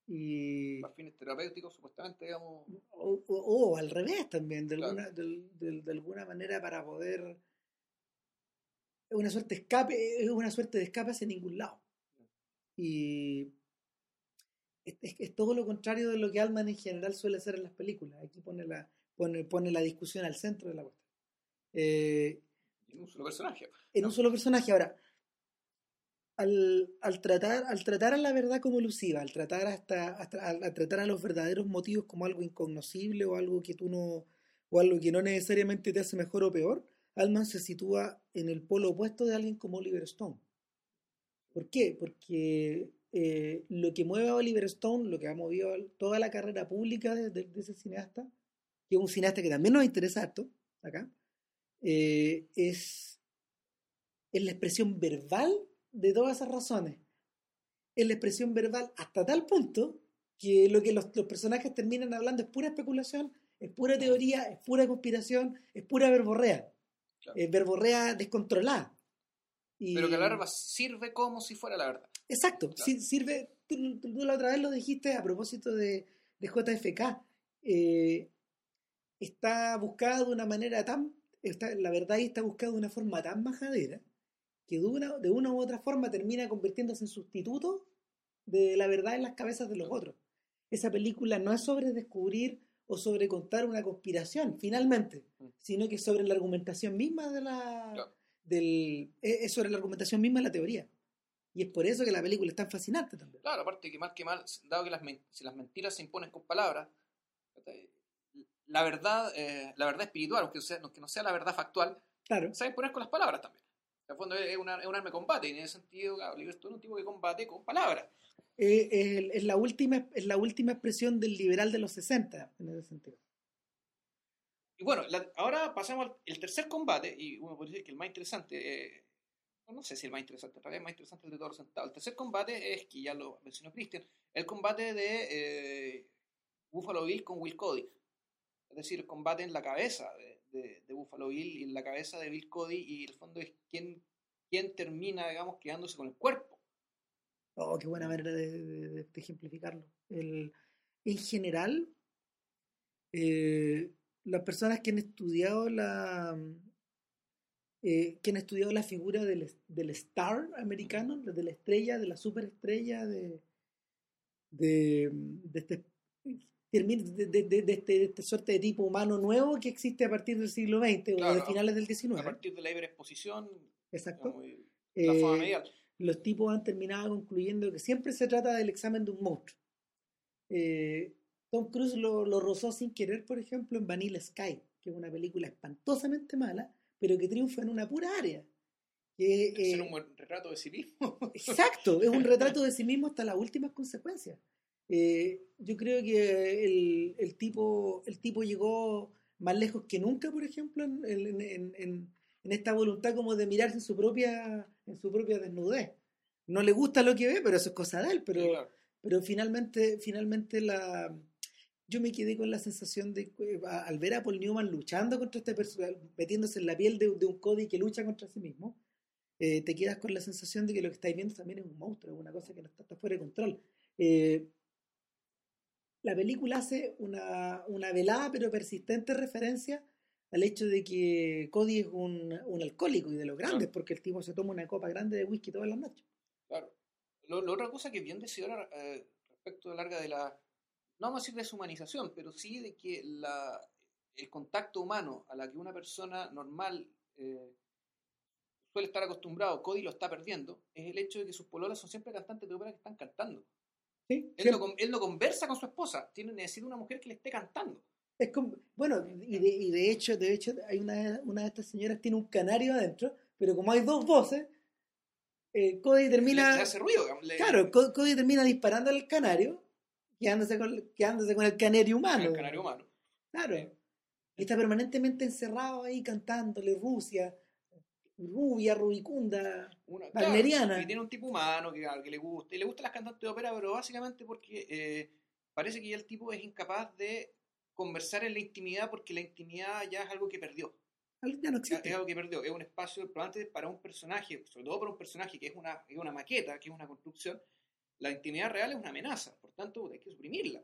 Y, Para fines terapéuticos, supuestamente, digamos... o, o- o al revés también, de Claro. alguna, del- de alguna manera para poder... Es una suerte de escape, es una suerte de escape hacia ningún lado. Y es, es- es todo lo contrario de lo que Altman en general suele hacer en las películas. Aquí pone la, pone, pone la discusión al centro de la cuestión. Eh, en un solo personaje. en un solo personaje. Ahora, al, al tratar, al tratar a la verdad como elusiva, al tratar hasta, al, tratar a los verdaderos motivos como algo incognoscible o algo que tú no, o algo que no necesariamente te hace mejor o peor, Altman se sitúa en el polo opuesto de alguien como Oliver Stone. ¿Por qué? Porque eh, lo que mueve a Oliver Stone, lo que ha movido toda la carrera pública de ese cineasta, que es un cineasta que también nos interesa harto, acá, eh, es, es la expresión verbal de todas esas razones. Es la expresión verbal hasta tal punto que lo que los, los personajes terminan hablando es pura especulación, es pura teoría, es pura conspiración, es pura verborrea. Claro. Es verborrea descontrolada. Y- Pero que a la larga sirve como si fuera la verdad. Exacto, Claro. si- sirve, tú, tú la otra vez lo dijiste a propósito de, de JFK. eh, está buscada de una manera tan, está, la verdad ahí está buscada de una forma tan majadera que de una, de una u otra forma termina convirtiéndose en sustituto de la verdad en las cabezas de los otros. Esa película no es sobre descubrir o sobre contar una conspiración, finalmente, Mm. sino que sobre la argumentación misma de la... Claro. Del, es sobre la argumentación misma de la teoría. Y es por eso que la película es tan fascinante también. Claro, aparte que mal que mal, dado que las, si las mentiras se imponen con palabras, la verdad, eh, la verdad espiritual, aunque, sea, aunque no sea la verdad factual, Claro. se va a imponer con las palabras también. En el fondo es, una, es un arma de combate, y en ese sentido, Stone es un tipo que combate con palabras. Eh, es, la última, es la última expresión del liberal de los 60, en ese sentido. Y bueno, la- ahora pasamos al el tercer combate, y uno podría decir que el más interesante, eh, no, sé si el más interesante, en realidad el más interesante es el de todos los sentados. El tercer combate es, que ya lo mencionó Christian, el combate de eh, Buffalo Bill con Will Cody. Es decir, el combate en la cabeza de, de- Buffalo Bill y en la cabeza de Bill Cody, y el fondo es quién, quién termina, digamos, quedándose con el cuerpo. Oh, qué buena manera de ejemplificarlo. El, en general, eh, las personas que han estudiado la eh, que han estudiado la figura del, del star americano, de la estrella, de la superestrella, de, de, de este de, de- de- este, de esta suerte de tipo humano nuevo que existe a partir del siglo XX o de finales del A XIX. partir de la exposición, Exacto. la fama Eh, medial. los tipos han terminado concluyendo que siempre se trata del examen de un monstruo. Eh, Tom Cruise lo, lo rozó sin querer, por ejemplo, en Vanilla Sky, que es una película espantosamente mala, pero que triunfa en una pura área. Que, eh, un buen retrato de sí mismo. Exacto, es un retrato de sí mismo hasta las últimas consecuencias. Eh, yo creo que el, el tipo, el tipo llegó más lejos que nunca, por ejemplo, en, en- en- en- esta voluntad como de mirarse en su propia, en su propia desnudez. No le gusta lo que ve, pero eso es cosa de él. Pero, Sí, claro. pero finalmente, finalmente la, yo me quedé con la sensación de a- al ver a Paul Newman luchando contra este personaje, metiéndose en la piel de, de un Cody que lucha contra sí mismo, eh, te quedas con la sensación de que lo que estáis viendo también es un monstruo, es una cosa que no está, está fuera de control. Eh, la película hace una, una velada pero persistente referencia al hecho de que Cody es un, un alcohólico y de los grandes, Claro. porque el tipo se toma una copa grande de whisky todas las noches. Claro. Lo, la otra cosa que bien decidora eh, respecto de larga de la, no vamos a decir deshumanización, pero sí de que la, el contacto humano a la que una persona normal eh, suele estar acostumbrado, Cody lo está perdiendo, es el hecho de que sus pololas son siempre cantantes de ópera que están cantando. ¿Sí? Él no, con- él no conversa con su esposa, tiene necesita una mujer que le esté cantando. Es como, bueno, y de, y de hecho, de hecho, hay una, una de estas señoras tiene un canario adentro, pero como hay dos voces, eh, Cody termina, le hace ruido. le- claro, Co- Cody termina disparando al canario, quedándose con, quedándose con el canario humano. el canario humano. Claro. Y está permanentemente encerrado ahí cantándole Rusia, rubia, rubicunda. Una, claro, y tiene un tipo humano que, que le gusta. Y le gustan las cantantes de ópera, pero básicamente porque eh, parece que ya el tipo es incapaz de conversar en la intimidad porque la intimidad ya es algo que perdió. Ya no Es existe. algo que perdió. Es un espacio, probablemente para un personaje, sobre todo para un personaje que es una, es una maqueta, que es una construcción, la intimidad real es una amenaza. Por tanto, hay que suprimirla.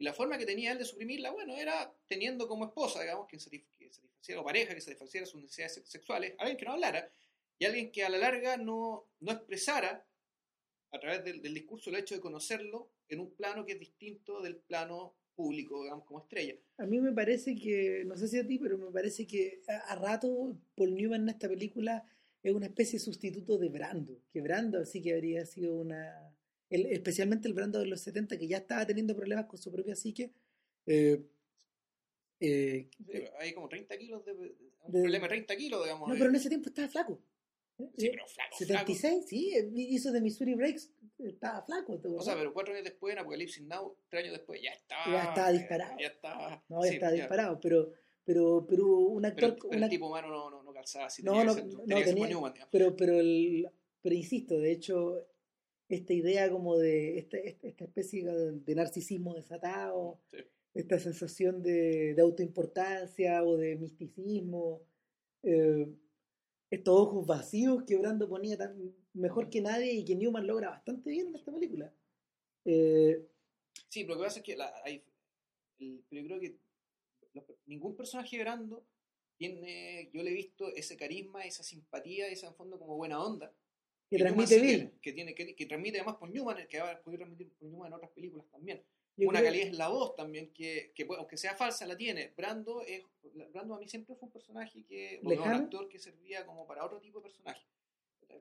Y la forma que tenía él de suprimirla, bueno, era teniendo como esposa, digamos, que, satisf- que satisfaciera, o pareja, que satisfaciera sus necesidades sex- sexuales, alguien que no hablara, y alguien que a la larga no, no expresara, a través del, del discurso, el hecho de conocerlo en un plano que es distinto del plano público, digamos, como estrella. A mí me parece que, no sé si a ti, pero me parece que a, a rato Paul Newman en esta película es una especie de sustituto de Brando, que Brando sí que habría sido una... el- especialmente el Brando de los 70, que ya estaba teniendo problemas con su propia psique. eh, eh, Hay como 30 kilos de, un De- problema de 30 kilos, digamos. no, de- pero en ese tiempo estaba flaco. Sí, pero flaco, 76, sí, eh, hizo de Missouri Breaks, estaba flaco. ¿te flaco. O sea, pero cuatro años después, en Apocalipsis Now, tres años después, ya estaba. Ya estaba disparado. Ya estaba. no, ya sí, estaba ya. disparado, pero, pero, pero un Pero, actor... el- pero un el tipo humano no, no, no calzaba así. No, tenía no, no, tenía pero pero el pero insisto de hecho esta idea como de esta, esta, especie de, narcisismo desatado Sí. esta sensación de, de autoimportancia o de misticismo eh, estos ojos vacíos que Brando ponía tan mejor que nadie y que Newman logra bastante bien en esta película Eh, Sí, pero lo que pasa es que la, hay, el- pero yo creo que los- ningún personaje de Brando tiene, yo le he visto ese carisma, esa simpatía, esa en fondo como buena onda. Que transmite Bill. que, tiene, que, que transmite además por Newman, que va a poder transmitir por Newman en otras películas también. Yo una creo- calidad en la voz también, que, que aunque sea falsa, la tiene. Brando, es, Brando a mí siempre fue un personaje que, un actor que servía como para otro tipo de personaje.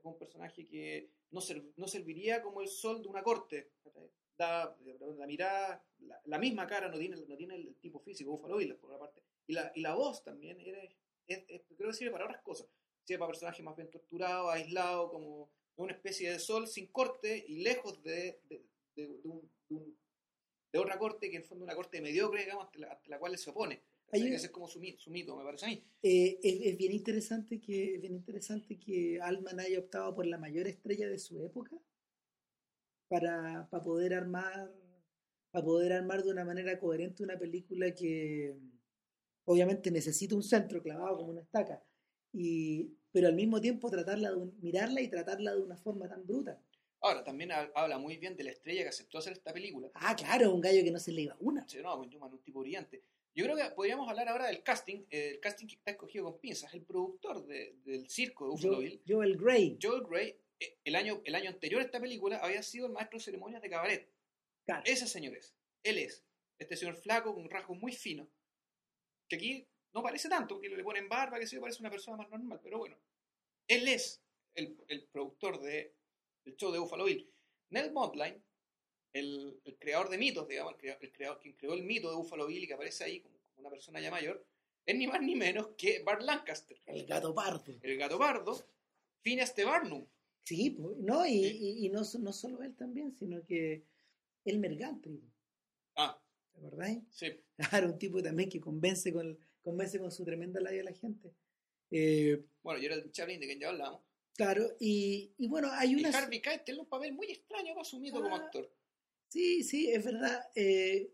un personaje que no, ser- no serviría como el sol de una corte. Da, la mirada, la, la misma cara no tiene, no tiene el tipo físico, Buffalo Bill, por una parte. Y la, y la voz también era, es- es- creo que sirve para otras cosas. Sirve para personajes más bien torturados, aislados, como una especie de sol sin corte y lejos de, de, de- de un- un- otra corte que en el fondo es una corte mediocre, digamos, ante la, ante la cual él se opone. Hay Ese es como su, su mito, me parece a mí. Eh, es, es bien interesante que es bien interesante que Altman haya optado por la mayor estrella de su época para, para poder armar para poder armar de una manera coherente una película que obviamente necesita un centro clavado como una estaca y pero al mismo tiempo tratarla de un- mirarla y tratarla de una forma tan bruta Ahora, también ha- habla muy bien de la estrella que aceptó hacer esta película. ah claro un gallo que no se le iba una Sí, no, un tipo brillante. Yo creo que podríamos hablar ahora del casting, eh, el casting que está escogido con pinzas. El productor de- del circo de Buffalo Bill, Joel, Joel Grey Joel Gray, eh, el año, el año anterior a esta película había sido el maestro de ceremonias de cabaret. claro. Ese señor es. Él es. Este señor flaco con rasgos muy finos. Que aquí no parece tanto, porque le ponen barba, que se parece una persona más normal. Pero bueno, él es el, el productor de, del show de Buffalo Bill. Nell Montline, el, el creador de mitos, digamos, el creador, el creador- quien creó el mito de Buffalo Bill y que aparece ahí como, como una persona ya mayor, es ni más ni menos que Bart Lancaster, el gato pardo el gato pardo, Phineas de Barnum. Sí, pues, no, y, Sí. y- y no, no solo él también, sino que el Mergantri, Ah, ¿te acordáis? sí. Claro, un tipo también que convence con, convence con su tremenda labia a la gente. Eh, Bueno, Gerald Chaplin, de quien ya hablamos. claro, y, y bueno, hay Y una... Harvey Keitel tiene un papel muy extraño para su mito como Ah, actor. Sí, sí, es verdad. eh,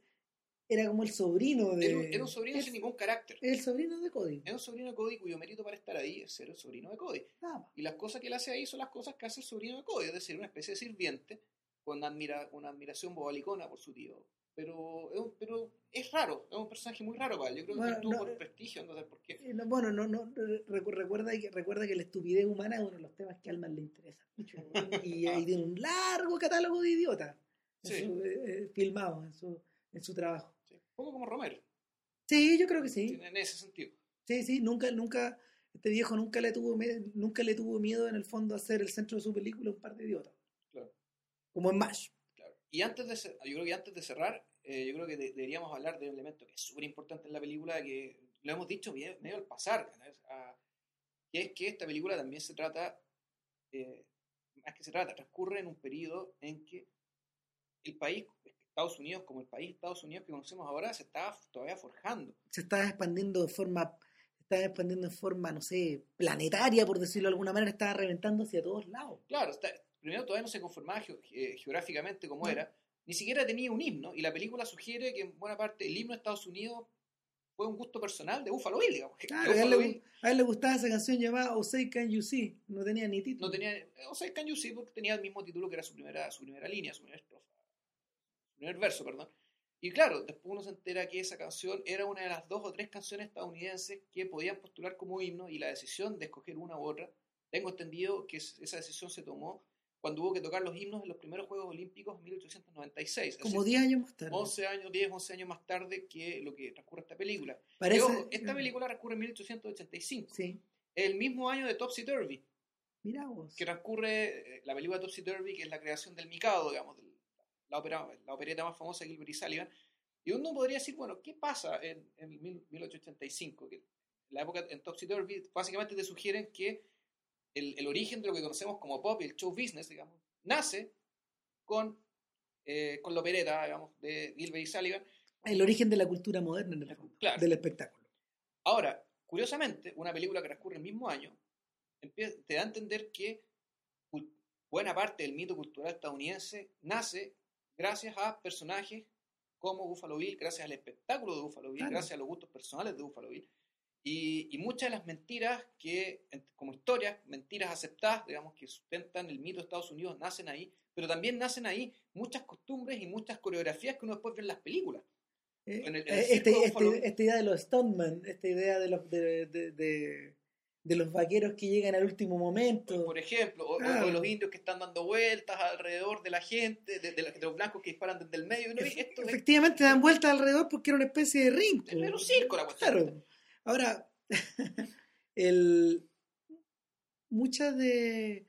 era como el sobrino de... Era un, era un sobrino es- sin ningún carácter. El sobrino de Cody. Es un sobrino de Cody cuyo mérito para estar ahí es ser el sobrino de Cody. Más. Y las cosas que él hace ahí son las cosas que hace el sobrino de Cody, es decir, una especie de sirviente con admira, una admiración bobalicona por su tío. Pero es, un- pero es raro, es un personaje muy raro para él. Yo creo que Bueno, estuvo no, por eh, prestigio, no sé por qué. Eh, no, Bueno, no, no, recu- recuerda que, recuerda que la estupidez humana es uno de los temas que a Alman le interesa mucho. Y ahí tiene un largo catálogo de idiotas Sí. eh, filmados en su, en su trabajo. Sí, Un poco como Romero, Sí, yo creo que sí. en ese sentido. Sí, sí, nunca, nunca, este viejo nunca le tuvo nunca le tuvo miedo en el fondo a ser el centro de su película un par de idiotas. Claro. Como en MASH. Y antes de, yo creo que antes de cerrar, eh, yo creo que de- deberíamos hablar de un elemento que es súper importante en la película, que lo hemos dicho bien- medio al pasar. Ah, que es que esta película también se trata, eh, más que se trata, transcurre en un periodo en que el país, Estados Unidos, como el país Estados Unidos que conocemos ahora, se estaba todavía forjando. Se está expandiendo de forma, se está expandiendo de forma, no sé, planetaria, por decirlo de alguna manera, estaba reventando hacia todos lados. Claro, está- primero todavía no se conformaba eh, geográficamente como No. era, ni siquiera tenía un himno, y la película sugiere que en buena parte el himno de Estados Unidos fue un gusto personal de Buffalo Bill, digamos. Claro, a él, le, Bill a él le gustaba esa canción llamada Oh Say Can You See, no tenía ni título. no tenía, o sea, Can You See, porque tenía el mismo título que era su primera, su primera línea, su primera estrofa, su primer verso, perdón. Y claro, después uno se entera que esa canción era una de las dos o tres canciones estadounidenses que podían postular como himno y la decisión de escoger una u otra, tengo entendido que es- esa decisión se tomó cuando hubo que tocar los himnos en los primeros Juegos Olímpicos en 1896. es Como decir, 10 años más tarde. 11 años, 10, 11 años más tarde que lo que transcurre esta película. Parece, ojo, esta película transcurre en 1885, Sí, el mismo año de Topsy Turvy, mira vos. que transcurre eh, la película Topsy Turvy, que es la creación del Mikado, digamos, la, ópera, la opereta más famosa de Gilbert y Sullivan. Y uno podría decir, bueno, ¿qué pasa en, en el mil- 1885? Que la época en Topsy Turvy básicamente te sugieren que el, el origen de lo que conocemos como pop y el show business, digamos, nace con, eh, con la opereta, digamos, de Gilbert y Sullivan. El origen de la cultura moderna en el fondo, Claro. del espectáculo. Ahora, curiosamente, una película que transcurre el mismo año te da a entender que buena parte del mito cultural estadounidense nace gracias a personajes como Buffalo Bill, gracias al espectáculo de Buffalo Bill, Claro. gracias a los gustos personales de Buffalo Bill. Y, y muchas de las mentiras que, como historias, mentiras aceptadas, digamos, que sustentan el mito de Estados Unidos, nacen ahí, pero también nacen ahí muchas costumbres y muchas coreografías que uno después ve en las películas. Eh, En el- en el eh, este- de este- esta idea de los stuntmen, esta idea de los, de, de- de- de los vaqueros que llegan al último momento. Por ejemplo, o, o- Claro. o los indios que están dando vueltas alrededor de la gente, de, de de los blancos que disparan desde el medio. no, esto Efectivamente dan vueltas alrededor porque era una especie de ring. es mero circo la cuestión. Claro. Ahora, el, muchas de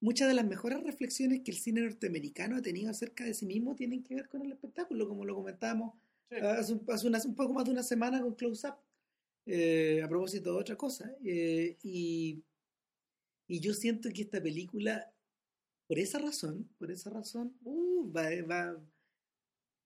muchas de las mejores reflexiones que el cine norteamericano ha tenido acerca de sí mismo tienen que ver con el espectáculo, como lo comentábamos Sí. hace, un, hace una- un poco más de una semana con Close Up, eh, a propósito de otra cosa. Eh, y, y yo siento que esta película, por esa razón, por esa razón, uh, va, va,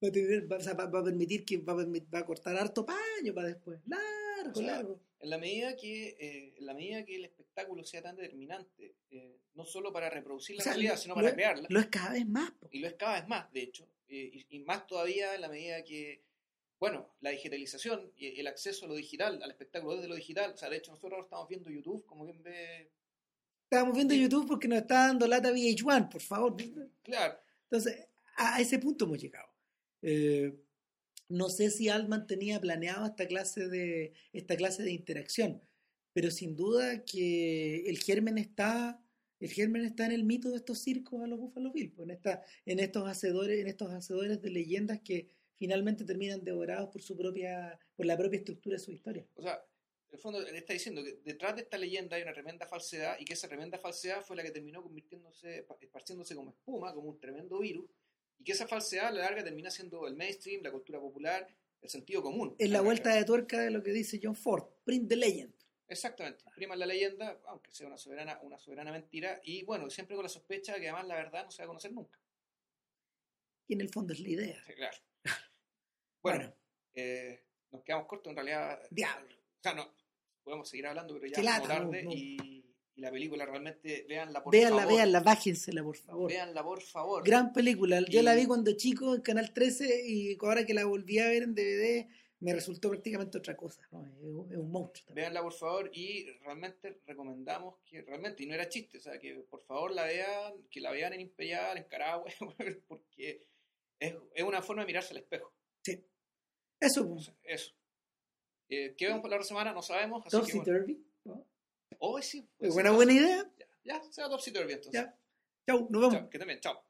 va a tener- va- o sea, va- va a permitir que va a, permi- va a cortar harto paño para después. Largo, O sea, largo. En la medida que, eh, en la medida que el espectáculo sea tan determinante, eh, no solo para reproducir la O sea, realidad, lo- sino para lo- crearla, Lo es cada vez más. po. y lo es cada vez más, de hecho, eh, y, y más todavía en la medida que, bueno, la digitalización y el acceso a lo digital, al espectáculo desde lo digital, o sea, de hecho nosotros ahora estamos viendo YouTube, como bien ve, Estábamos viendo. YouTube porque nos está dando lata VH1, por favor. claro, Entonces, a ese punto hemos llegado. Eh, no sé si Altman tenía planeado esta clase de esta clase de interacción, pero sin duda que el germen está el germen está en el mito de estos circos a los Buffalo Bill, pues, en esta en estos hacedores en estos hacedores de leyendas que finalmente terminan devorados por su propia por la propia estructura de su historia. o sea, en el fondo le está diciendo que detrás de esta leyenda hay una tremenda falsedad y que esa tremenda falsedad fue la que terminó convirtiéndose, esparciéndose como espuma, como un tremendo virus, y que esa falsedad a la larga termina siendo el mainstream, la cultura popular, el sentido común. Es la larga. vuelta de tuerca de lo que dice John Ford, print the legend. Exactamente, priman la leyenda, aunque sea una soberana, una soberana mentira, y bueno, siempre con la sospecha de que además la verdad no se va a conocer nunca. Y en el fondo es la idea. Sí, claro. Bueno, Bueno. eh, nos quedamos cortos en realidad. Diablo. O sea, no, podemos seguir hablando, pero ya es tarde no, no. Y, y la película realmente, véanla por Véanla, favor. véanla, bájensela, por favor. Véanla por favor. Gran película. Yo Y- la vi cuando chico en Canal 13 y ahora que la volví a ver en DVD me resultó prácticamente otra cosa. ¿no? Es, un- monstruo. también. Véanla por favor y realmente recomendamos que realmente, y no era chiste, o sea, que por favor la vean, que la vean en Imperial, en Carahue, porque es, es una forma de mirarse al espejo. Eso, O pues. Eso. Eh, ¿Qué vemos por la otra semana? No sabemos. Así que, bueno. Turvy. Oh, sí. puede Es ser buena, idea. Ya, ya, sea Topsy Turvy entonces. Ya. Chau, nos vemos. Que también, chao.